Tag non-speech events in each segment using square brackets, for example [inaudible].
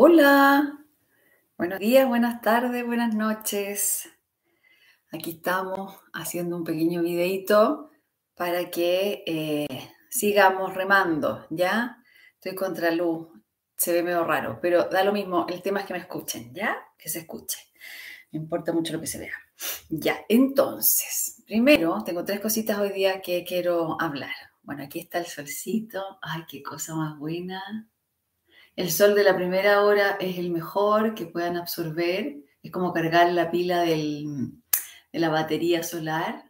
Hola, buenos días, buenas tardes, buenas noches. Aquí estamos haciendo un pequeño videito para que eh, sigamos remando, ¿ya? Estoy contra luz, se ve medio raro, pero da lo mismo, el tema es que me escuchen, ¿ya? Que se escuche. Me importa mucho lo que se vea. Ya, entonces, primero tengo tres cositas hoy día que quiero hablar. Bueno, aquí está el solcito. Ay, qué cosa más buena. El sol de la primera hora es el mejor que puedan absorber. Es como cargar la pila de la batería solar.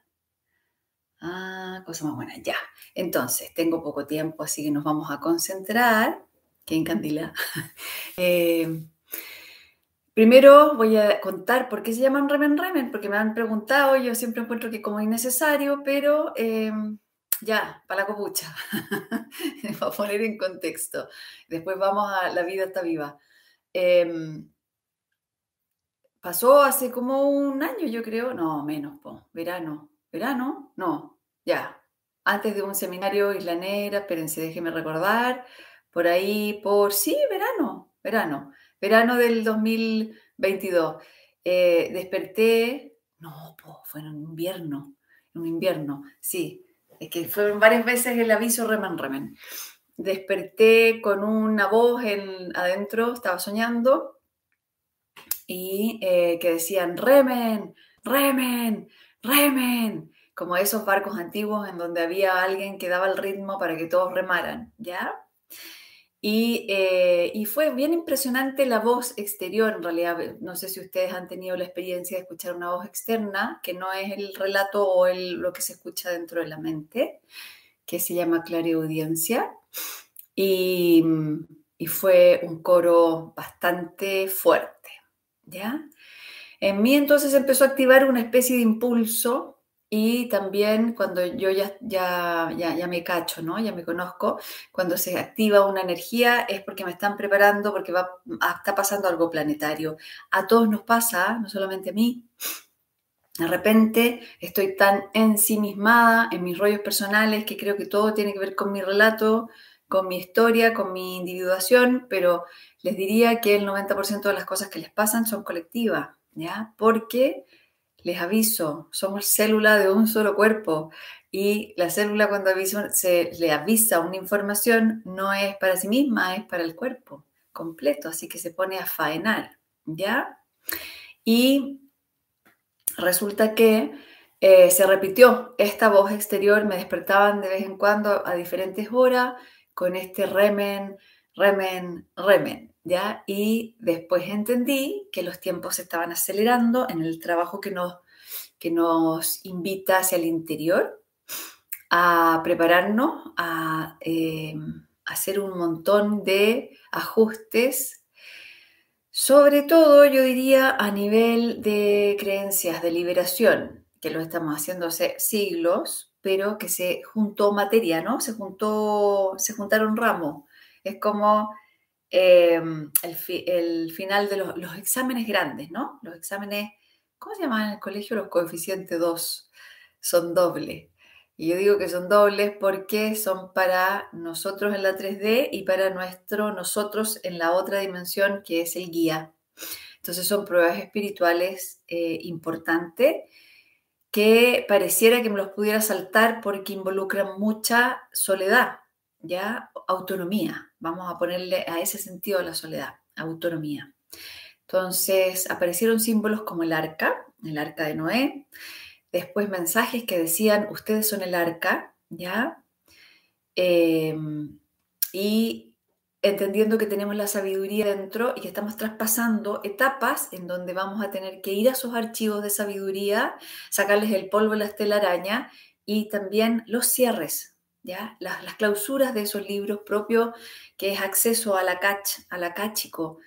Ah, cosa más buena. Ya. Entonces, tengo poco tiempo, así que nos vamos a concentrar. Qué encandila. [laughs] Eh, primero voy a contar por qué se llaman remen remen, porque me han preguntado. Yo siempre encuentro que como innecesario, pero... Eh, ya, para la copucha, [laughs] para poner en contexto. Después vamos a La vida está viva. Em, pasó hace como un año, yo creo, no, menos, po. verano. ¿Verano? No, ya. Antes de un seminario Isla Negra, espérense, déjenme recordar, por ahí, por, sí, verano, verano, verano del 2022. Eh, desperté, no, po, fue en un invierno, en un invierno, sí es que fueron varias veces el aviso remen, remen. Desperté con una voz en, adentro, estaba soñando, y eh, que decían, remen, remen, remen, como esos barcos antiguos en donde había alguien que daba el ritmo para que todos remaran, ¿ya? Eh, y, fue bien impresionante la voz exterior, en realidad. No sé si ustedes han tenido la experiencia de escuchar una voz externa, que no es el relato o el, lo que se escucha dentro de la mente, que se llama clareaudiencia. Y, y fue un coro bastante fuerte, ¿ya? En mí entonces empezó a activar una especie de impulso y también cuando yo ya, ya, ya, me cacho, ¿no? Ya me conozco, cuando se activa una energía es porque me están preparando, porque va, ah, está pasando algo planetario. A todos nos pasa, no solamente a mí. De repente estoy tan ensimismada en mis rollos personales que creo que todo tiene que ver con mi relato, con mi historia, con mi individuación, pero les diría que el 90% de las cosas que les pasan son colectivas, ¿ya? Porque les aviso, somos célula de un solo cuerpo y la célula cuando se le avisa una información no es para sí misma, es para el cuerpo completo, así que se pone a faenar, ¿ya? Y resulta que eh, se repitió esta voz exterior, me despertaban de vez en cuando a diferentes horas con este remen, remen, remen. Y después entendí que los tiempos se estaban acelerando en el trabajo que nos, que nos invita hacia el interior, a prepararnos, a eh, hacer un montón de ajustes, sobre todo yo diría a nivel de creencias de liberación, que lo estamos haciendo hace siglos, pero que se juntó materia, ¿no? Se juntó, se juntaron ramos. Es como Em, el, final de los, exámenes grandes, ¿no? Los exámenes, ¿cómo se llaman en el colegio? Los coeficientes 2 son dobles. Y yo digo que son dobles porque son para nosotros en la 3D y para nuestro nosotros en la otra dimensión que es el guía. Entonces son pruebas espirituales eh, importantes que pareciera que me los pudiera saltar porque involucran mucha soledad, ya autonomía. Vamos a ponerle a ese sentido la soledad, autonomía. Entonces aparecieron símbolos como el arca, el arca de Noé, después mensajes que decían, ustedes son el arca, ¿ya? Em, y entendiendo que tenemos la sabiduría dentro y que estamos traspasando etapas en donde vamos a tener que ir a esos archivos de sabiduría, sacarles el polvo la telaraña y también los cierres, las, clausuras de esos libros propios, que es acceso a la cach, cachico,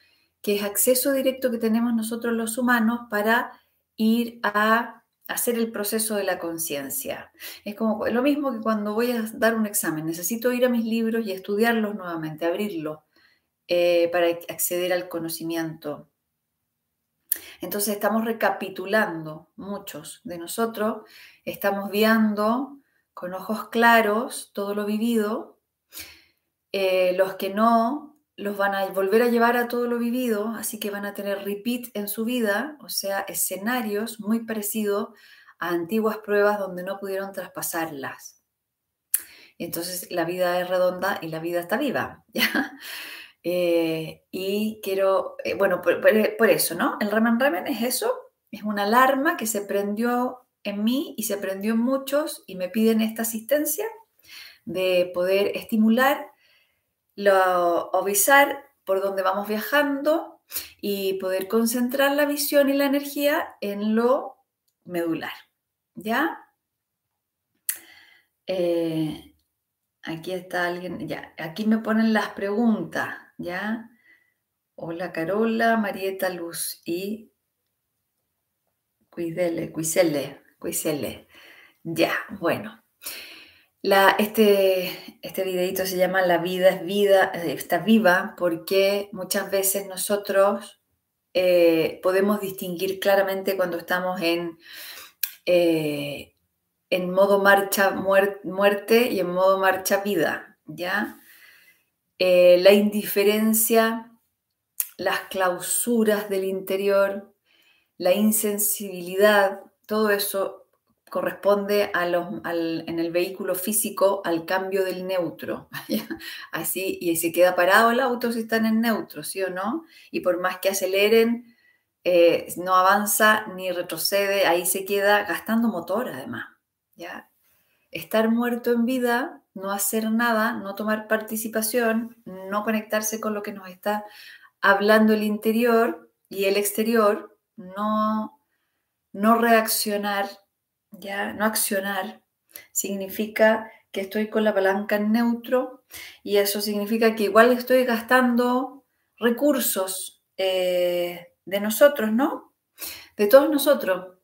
que es acceso directo que tenemos nosotros los humanos para ir a hacer el proceso de la conciencia. Es como lo mismo que cuando voy a dar un examen, necesito ir a mis libros y estudiarlos nuevamente, abrirlos eh, para acceder al conocimiento. Entonces estamos recapitulando, muchos de nosotros estamos viendo con ojos claros todo lo vivido. Eh, los que no los van a volver a llevar a todo lo vivido, así que van a tener repeat en su vida, o sea, escenarios muy parecidos a antiguas pruebas donde no pudieron traspasarlas. entonces la vida es redonda y la vida está viva, [laughs] ¿ya? Eh, y quiero, eh, bueno, por, eso, ¿no? El remen remen es eso, es una alarma que se prendió en mí y se prendió en muchos y me piden esta asistencia de poder estimular, lo, avisar por donde vamos viajando y poder concentrar la visión y la energía en lo medular. ¿Ya? Eh, aquí está alguien, ya, aquí me ponen las preguntas, ¿ya? Hola Carola, Marieta Luz y Cuidele, Cuisele, Cuisele. Ya, bueno. La, este, este videito se llama La vida es vida, eh, está viva, porque muchas veces nosotros eh, podemos distinguir claramente cuando estamos en, eh, en modo marcha muerte y en modo marcha vida, ¿ya? la indiferencia, las clausuras del interior, la insensibilidad, todo eso corresponde a los, en el vehículo físico al cambio del neutro. [laughs] Así, y se queda parado el auto si están en neutro, ¿sí o no? Y por más que aceleren, eh, no avanza ni retrocede, ahí se queda gastando motor además. ¿ya? Estar muerto en vida, no hacer nada, no tomar participación, no conectarse con lo que nos está hablando el interior y el exterior, no, no reaccionar ya no accionar, significa que estoy con la palanca en neutro y eso significa que igual estoy gastando recursos eh, de nosotros, ¿no? De todos nosotros.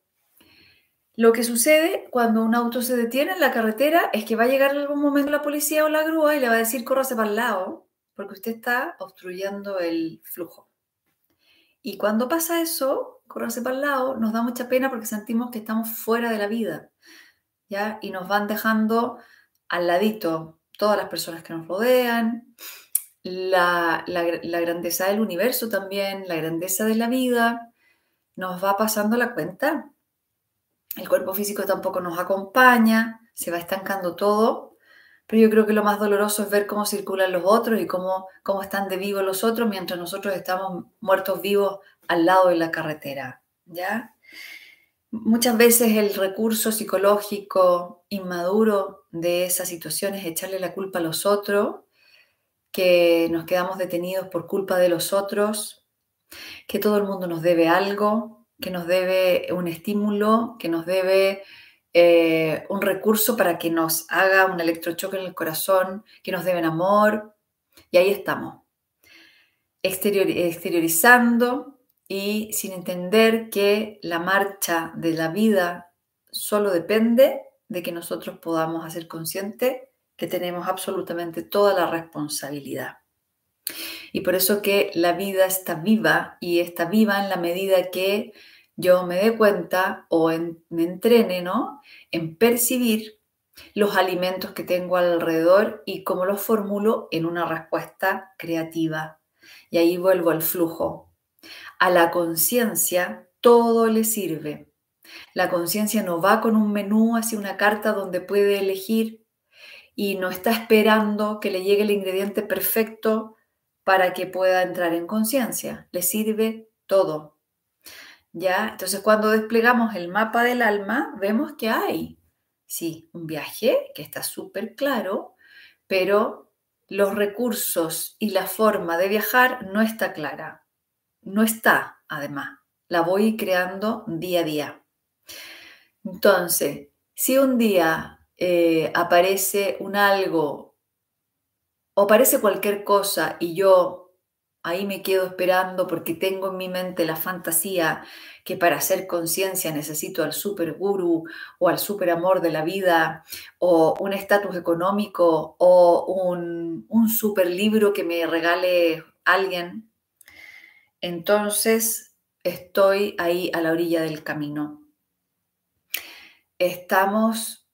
Lo que sucede cuando un auto se detiene en la carretera es que va a llegar en algún momento la policía o la grúa y le va a decir córrase para el lado porque usted está obstruyendo el flujo. Y cuando pasa eso, correrse para el lado, nos da mucha pena porque sentimos que estamos fuera de la vida, ¿ya? Y nos van dejando al ladito todas las personas que nos rodean, la, la, grandeza del universo también, la grandeza de la vida, nos va pasando la cuenta. El cuerpo físico tampoco nos acompaña, se va estancando todo, pero yo creo que lo más doloroso es ver cómo circulan los otros y cómo, cómo están de vivos los otros mientras nosotros estamos muertos vivos al lado de la carretera, ¿ya? Muchas veces el recurso psicológico inmaduro de esa situación es echarle la culpa a los otros, que nos quedamos detenidos por culpa de los otros, que todo el mundo nos debe algo, que nos debe un estímulo, que nos debe eh, un recurso para que nos haga un electrochoque en el corazón, que nos deben amor. Y ahí estamos, exteriorizando y sin entender que la marcha de la vida solo depende de que nosotros podamos hacer consciente que tenemos absolutamente toda la responsabilidad. Y por eso que la vida está viva y está viva en la medida que yo me dé cuenta o me entrene ¿no? en percibir los alimentos que tengo alrededor y cómo los formulo en una respuesta creativa. Y ahí vuelvo al flujo, a la conciencia todo le sirve. La conciencia no va con un menú hacia una carta donde puede elegir y no está esperando que le llegue el ingrediente perfecto para que pueda entrar en conciencia. Le sirve todo. ¿Ya? Entonces, cuando desplegamos el mapa del alma, vemos que hay, sí, un viaje que está súper claro, pero los recursos y la forma de viajar no está clara no está, además. La voy creando día a día. Entonces, si un día eh, aparece un algo o aparece cualquier cosa y yo ahí me quedo esperando porque tengo en mi mente la fantasía que para hacer conciencia necesito al super guru o al super amor de la vida o un estatus económico o un, un super libro que me regale alguien, entonces estoy ahí a la orilla del camino. Estamos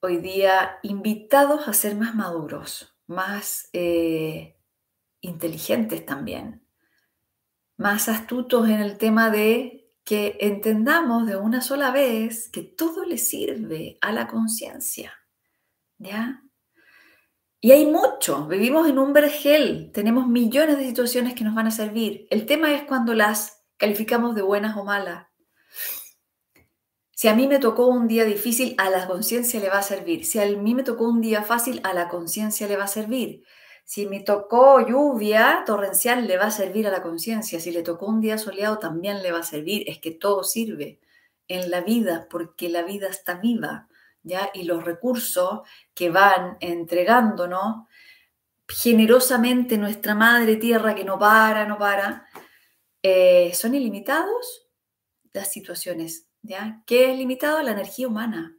hoy día invitados a ser más maduros, más, eh, inteligentes también, más astutos en el tema de que entendamos de una sola vez que todo le sirve a la conciencia. ¿Ya? Y hay mucho, vivimos en un vergel, tenemos millones de situaciones que nos van a servir. El tema es cuando las calificamos de buenas o malas. Si a mí me tocó un día difícil, a la conciencia le va a servir. Si a mí me tocó un día fácil, a la conciencia le va a servir. Si me tocó lluvia torrencial, le va a servir a la conciencia. Si le tocó un día soleado, también le va a servir. Es que todo sirve en la vida porque la vida está viva, ¿ya? Y los recursos que van entregándonos generosamente nuestra madre tierra que no para, no para, eh, son ilimitados las situaciones ¿ya? ¿Qué es limitado? La energía humana.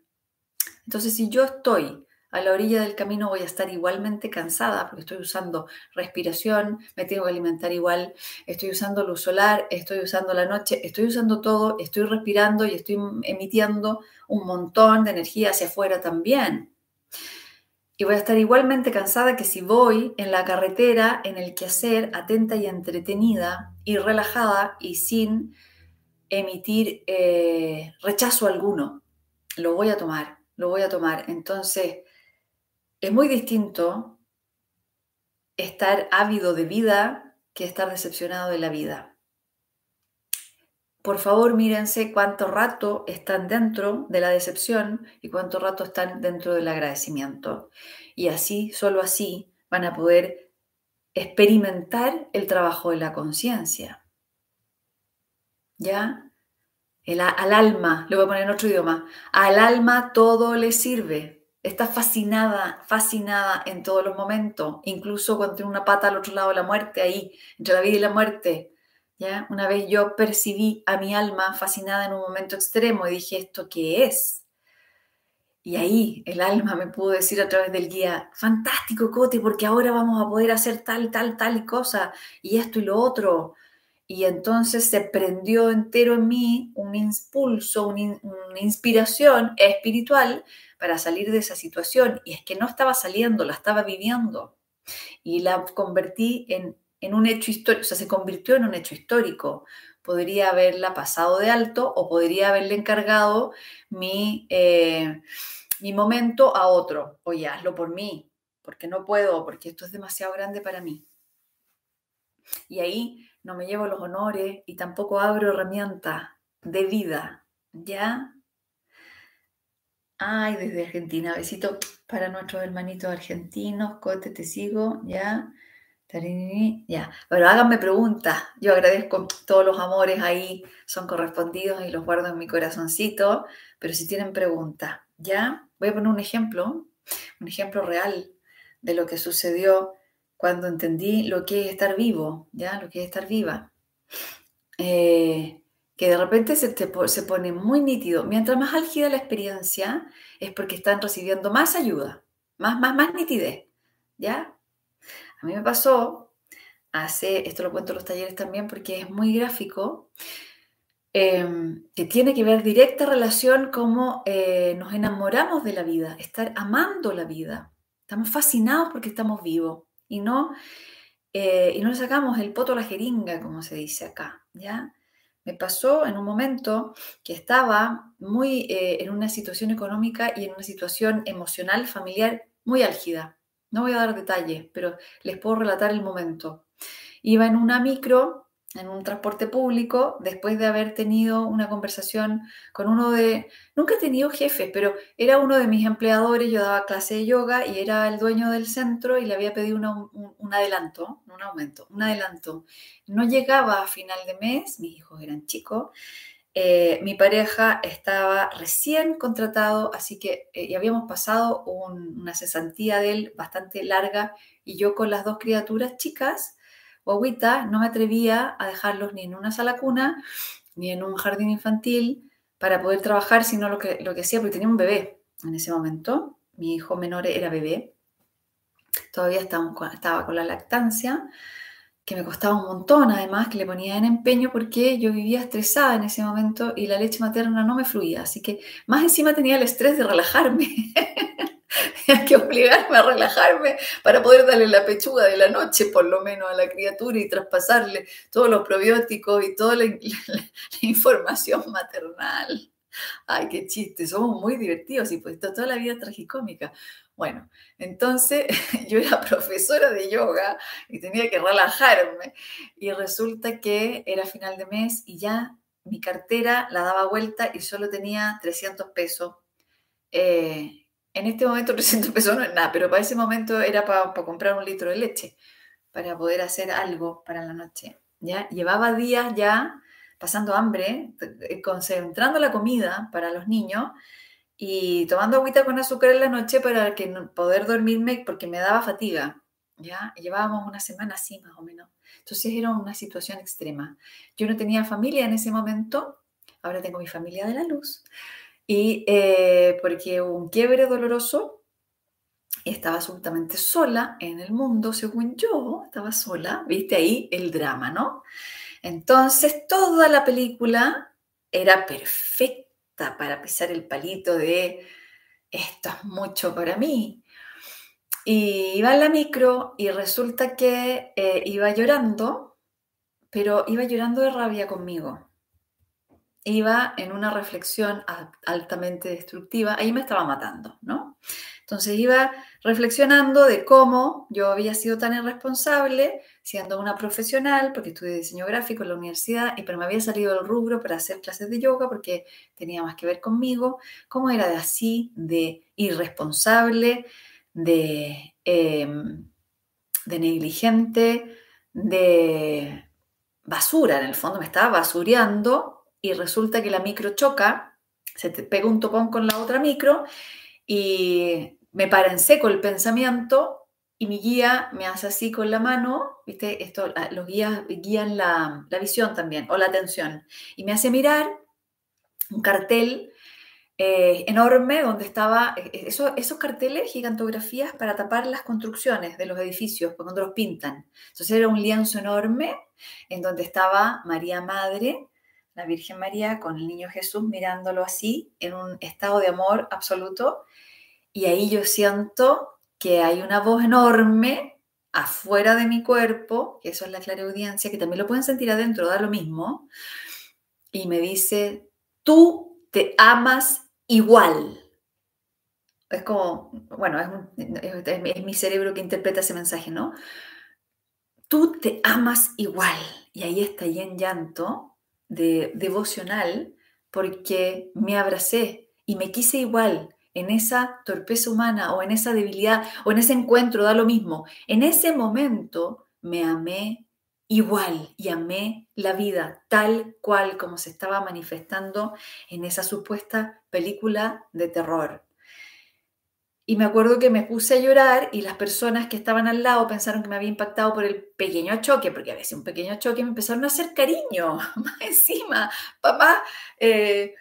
Entonces, si yo estoy a la orilla del camino, voy a estar igualmente cansada porque estoy usando respiración, me tengo que alimentar igual, estoy usando luz solar, estoy usando la noche, estoy usando todo, estoy respirando y estoy emitiendo un montón de energía hacia afuera también. Y voy a estar igualmente cansada que si voy en la carretera, en el quehacer, atenta y entretenida y relajada y sin emitir eh, rechazo alguno. Lo voy a tomar, lo voy a tomar. Entonces, es muy distinto estar ávido de vida que estar decepcionado de la vida. Por favor, mírense cuánto rato están dentro de la decepción y cuánto rato están dentro del agradecimiento. Y así, solo así, van a poder experimentar el trabajo de la conciencia. ¿ya? al alma, lo voy a poner en otro idioma, al alma todo le sirve. Está fascinada, fascinada en todos los momentos, incluso cuando tiene una pata al otro lado de la muerte, ahí, entre la vida y la muerte. ¿ya? Una vez yo percibí a mi alma fascinada en un momento extremo y dije, ¿esto qué es? Y ahí el alma me pudo decir a través del guía, fantástico, Cote, porque ahora vamos a poder hacer tal, tal, tal cosa, y esto y lo otro. Y entonces se prendió entero en mí un impulso, una inspiración espiritual para salir de esa situación. Y es que no estaba saliendo, la estaba viviendo. Y la convertí en, un hecho histórico, o sea, se convirtió en un hecho histórico. Podría haberla pasado de alto o podría haberle encargado mi, eh, mi momento a otro. Oye, hazlo por mí, porque no puedo, porque esto es demasiado grande para mí. Y ahí no me llevo los honores y tampoco abro herramientas de vida, ¿ya? Ay, desde Argentina, besito para nuestros hermanitos argentinos, Cote, te sigo, ¿ya? Ya, pero háganme preguntas. Yo agradezco todos los amores ahí, son correspondidos y los guardo en mi corazoncito. Pero si tienen preguntas, ¿ya? Voy a poner un ejemplo, un ejemplo real de lo que sucedió cuando entendí lo que es estar vivo, ¿ya? Lo que es estar viva. Eh, que de repente se, se pone muy nítido. Mientras más álgida la experiencia, es porque están recibiendo más ayuda, más, más, más nitidez, ¿ya? A mí me pasó, hace, esto lo cuento en los talleres también porque es muy gráfico, em, que tiene que ver directa relación cómo eh, nos enamoramos de la vida, estar amando la vida. Estamos fascinados porque estamos vivos y no, eh, y no sacamos el poto a la jeringa, como se dice acá, ¿ya? Me pasó en un momento que estaba muy eh, en una situación económica y en una situación emocional, familiar muy álgida. No voy a dar detalles, pero les puedo relatar el momento. Iba en una micro en un transporte público después de haber tenido una conversación con uno de, nunca he tenido jefes, pero era uno de mis empleadores, yo daba clase de yoga y era el dueño del centro y le había pedido un, adelanto, un aumento, un adelanto. No llegaba a final de mes, mis hijos eran chicos, eh, mi pareja estaba recién contratado, así que eh, y habíamos pasado una cesantía de él bastante larga y yo con las dos criaturas chicas, guaguita, no me atrevía a dejarlos ni en una sala cuna, ni en un jardín infantil para poder trabajar, sino lo que, lo que hacía, porque tenía un bebé en ese momento. Mi hijo menor era bebé. Todavía estaba, estaba con la lactancia, que me costaba un montón, además, que le ponía en empeño porque yo vivía estresada en ese momento y la leche materna no me fluía. Así que más encima tenía el estrés de relajarme. [laughs] [laughs] Tenía que obligarme a relajarme para poder darle la pechuga de la noche, por lo menos, a la criatura y traspasarle todos los probióticos y toda la, [laughs] información maternal. Ay, qué chiste, somos muy divertidos y pues toda la vida tragicómica. Bueno, entonces [laughs] yo era profesora de yoga y tenía que relajarme y resulta que era final de mes y ya mi cartera la daba vuelta y solo tenía 300 pesos. Eh, en este momento [laughs] 300 pesos no es nada, pero para ese momento era para, comprar un litro de leche, para poder hacer algo para la noche. ¿ya? Llevaba días ya pasando hambre, eh, concentrando la comida para los niños y tomando agüita con azúcar en la noche para que poder dormirme porque me daba fatiga. ¿ya? Llevábamos una semana así más o menos. Entonces era una situación extrema. Yo no tenía familia en ese momento, ahora tengo mi familia de la luz. Y eh, porque hubo un quiebre doloroso, estaba absolutamente sola en el mundo, según yo, estaba sola, viste ahí el drama, ¿no? Entonces toda la película era perfecta para pisar el palito de esto es mucho para mí. Y iba en la micro y resulta que eh, iba llorando, pero iba llorando de rabia conmigo iba en una reflexión altamente destructiva, ahí me estaba matando, ¿no? Entonces iba reflexionando de cómo yo había sido tan irresponsable siendo una profesional, porque estudié diseño gráfico en la universidad, y pero me había salido del rubro para hacer clases de yoga porque tenía más que ver conmigo, cómo era de así, de irresponsable, de, em, de negligente, de basura, en el fondo me estaba basureando y resulta que la micro choca, se te pega un topón con la otra micro y me para en seco el pensamiento y mi guía me hace así con la mano, ¿viste? Esto, ah, los guías guían la, visión también o la atención y me hace mirar un cartel eh, enorme donde estaba, eh, eh, eso, esos carteles, gigantografías para tapar las construcciones de los edificios, cuando los pintan. Entonces era un lienzo enorme en donde estaba María Madre la Virgen María con el niño Jesús mirándolo así, en un estado de amor absoluto. Y ahí yo siento que hay una voz enorme afuera de mi cuerpo, que eso es la clareaudiencia, que también lo pueden sentir adentro, da lo mismo, y me dice, tú te amas igual. Es como, bueno, es, es mi cerebro que interpreta ese mensaje, ¿no? Tú te amas igual. Y ahí está en llanto, de devocional porque me abracé y me quise igual en esa torpeza humana o en esa debilidad o en ese encuentro, da lo mismo. En ese momento me amé igual y amé la vida tal cual como se estaba manifestando en esa supuesta película de terror. Y me acuerdo que me puse a llorar y las personas que estaban al lado pensaron que me había impactado por el pequeño choque, porque a veces un pequeño choque me empezaron a hacer cariño, [laughs] más encima, papá, eh,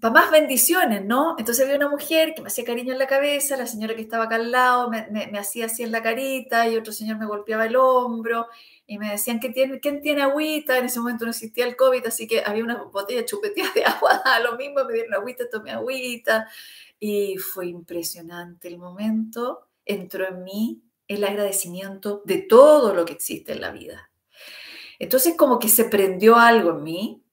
más bendiciones, ¿no? Entonces había una mujer que me hacía cariño en la cabeza, la señora que estaba acá al lado me, hacía así en la carita y otro señor me golpeaba el hombro y me decían, ¿quién tiene, ¿quién tiene agüita? En ese momento no existía el COVID, así que había una botella chupeteada de agua, [laughs] lo mismo, me dieron agüita, tomé agüita. Y fue impresionante el momento, entró en mí el agradecimiento de todo lo que existe en la vida. Entonces como que se prendió algo en mí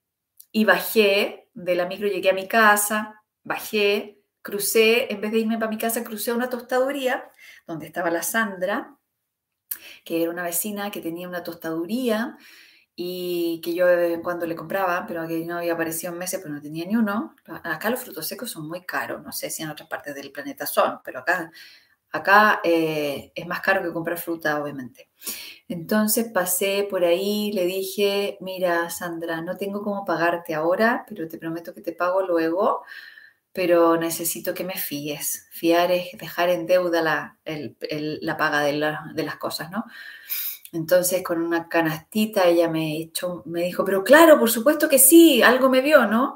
y bajé de la micro, llegué a mi casa, bajé, crucé, en vez de irme para mi casa, crucé a una tostaduría donde estaba la Sandra, que era una vecina que tenía una tostaduría y que yo de vez en cuando le compraba, pero que no había aparecido en meses, pero no tenía ni uno. Acá los frutos secos son muy caros, no sé si en otras partes del planeta son, pero acá, acá eh, es más caro que comprar fruta, obviamente. Entonces pasé por ahí, le dije, mira, Sandra, no tengo cómo pagarte ahora, pero te prometo que te pago luego, pero necesito que me fíes. Fiar es dejar en deuda la, la paga de, de las cosas, ¿no? Entonces con una canastita ella me, echó, me dijo, pero claro, por supuesto que sí, algo me vio, ¿no?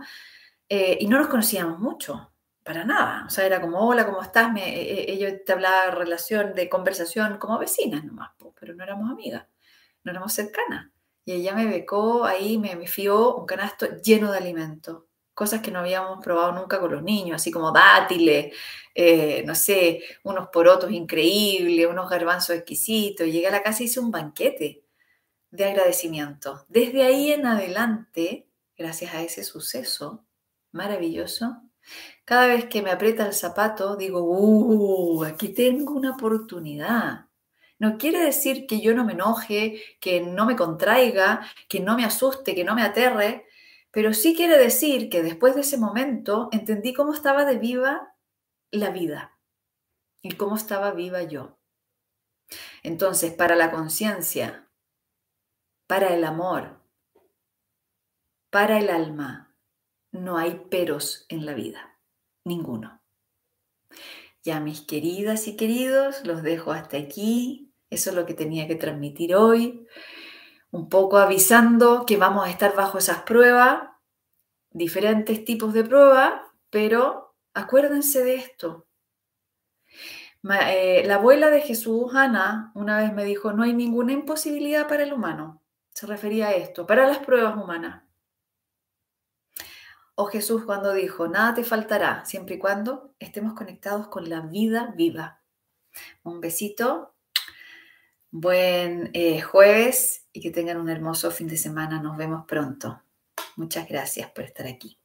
Eh, y no nos conocíamos mucho, para nada. O sea, era como, hola, ¿cómo estás? Me, e, e, ella te hablaba relación, de conversación como vecinas nomás, pero no éramos amigas, no éramos cercanas. Y ella me becó ahí, me, me fió un canasto lleno de alimento, cosas que no habíamos probado nunca con los niños, así como dátiles, eh, no sé, unos porotos increíbles, unos garbanzos exquisitos. Llegué a la casa y hice un banquete de agradecimiento. Desde ahí en adelante, gracias a ese suceso maravilloso, cada vez que me aprieta el zapato, digo, uh, aquí tengo una oportunidad. No quiere decir que yo no me enoje, que no me contraiga, que no me asuste, que no me aterre, pero sí quiere decir que después de ese momento entendí cómo estaba de viva la vida y cómo estaba viva yo. Entonces, para la conciencia, para el amor, para el alma, no hay peros en la vida, ninguno. Ya mis queridas y queridos, los dejo hasta aquí. Eso es lo que tenía que transmitir hoy. Un poco avisando que vamos a estar bajo esas pruebas, diferentes tipos de pruebas, pero acuérdense de esto. Eh, la abuela de Jesús, Ana, una vez me dijo, no hay ninguna imposibilidad para el humano. Se refería a esto, para las pruebas humanas. O Jesús cuando dijo, nada te faltará, siempre y cuando estemos conectados con la vida viva. Un besito, buen eh, jueves y que tengan un hermoso fin de semana. Nos vemos pronto. Muchas gracias por estar aquí.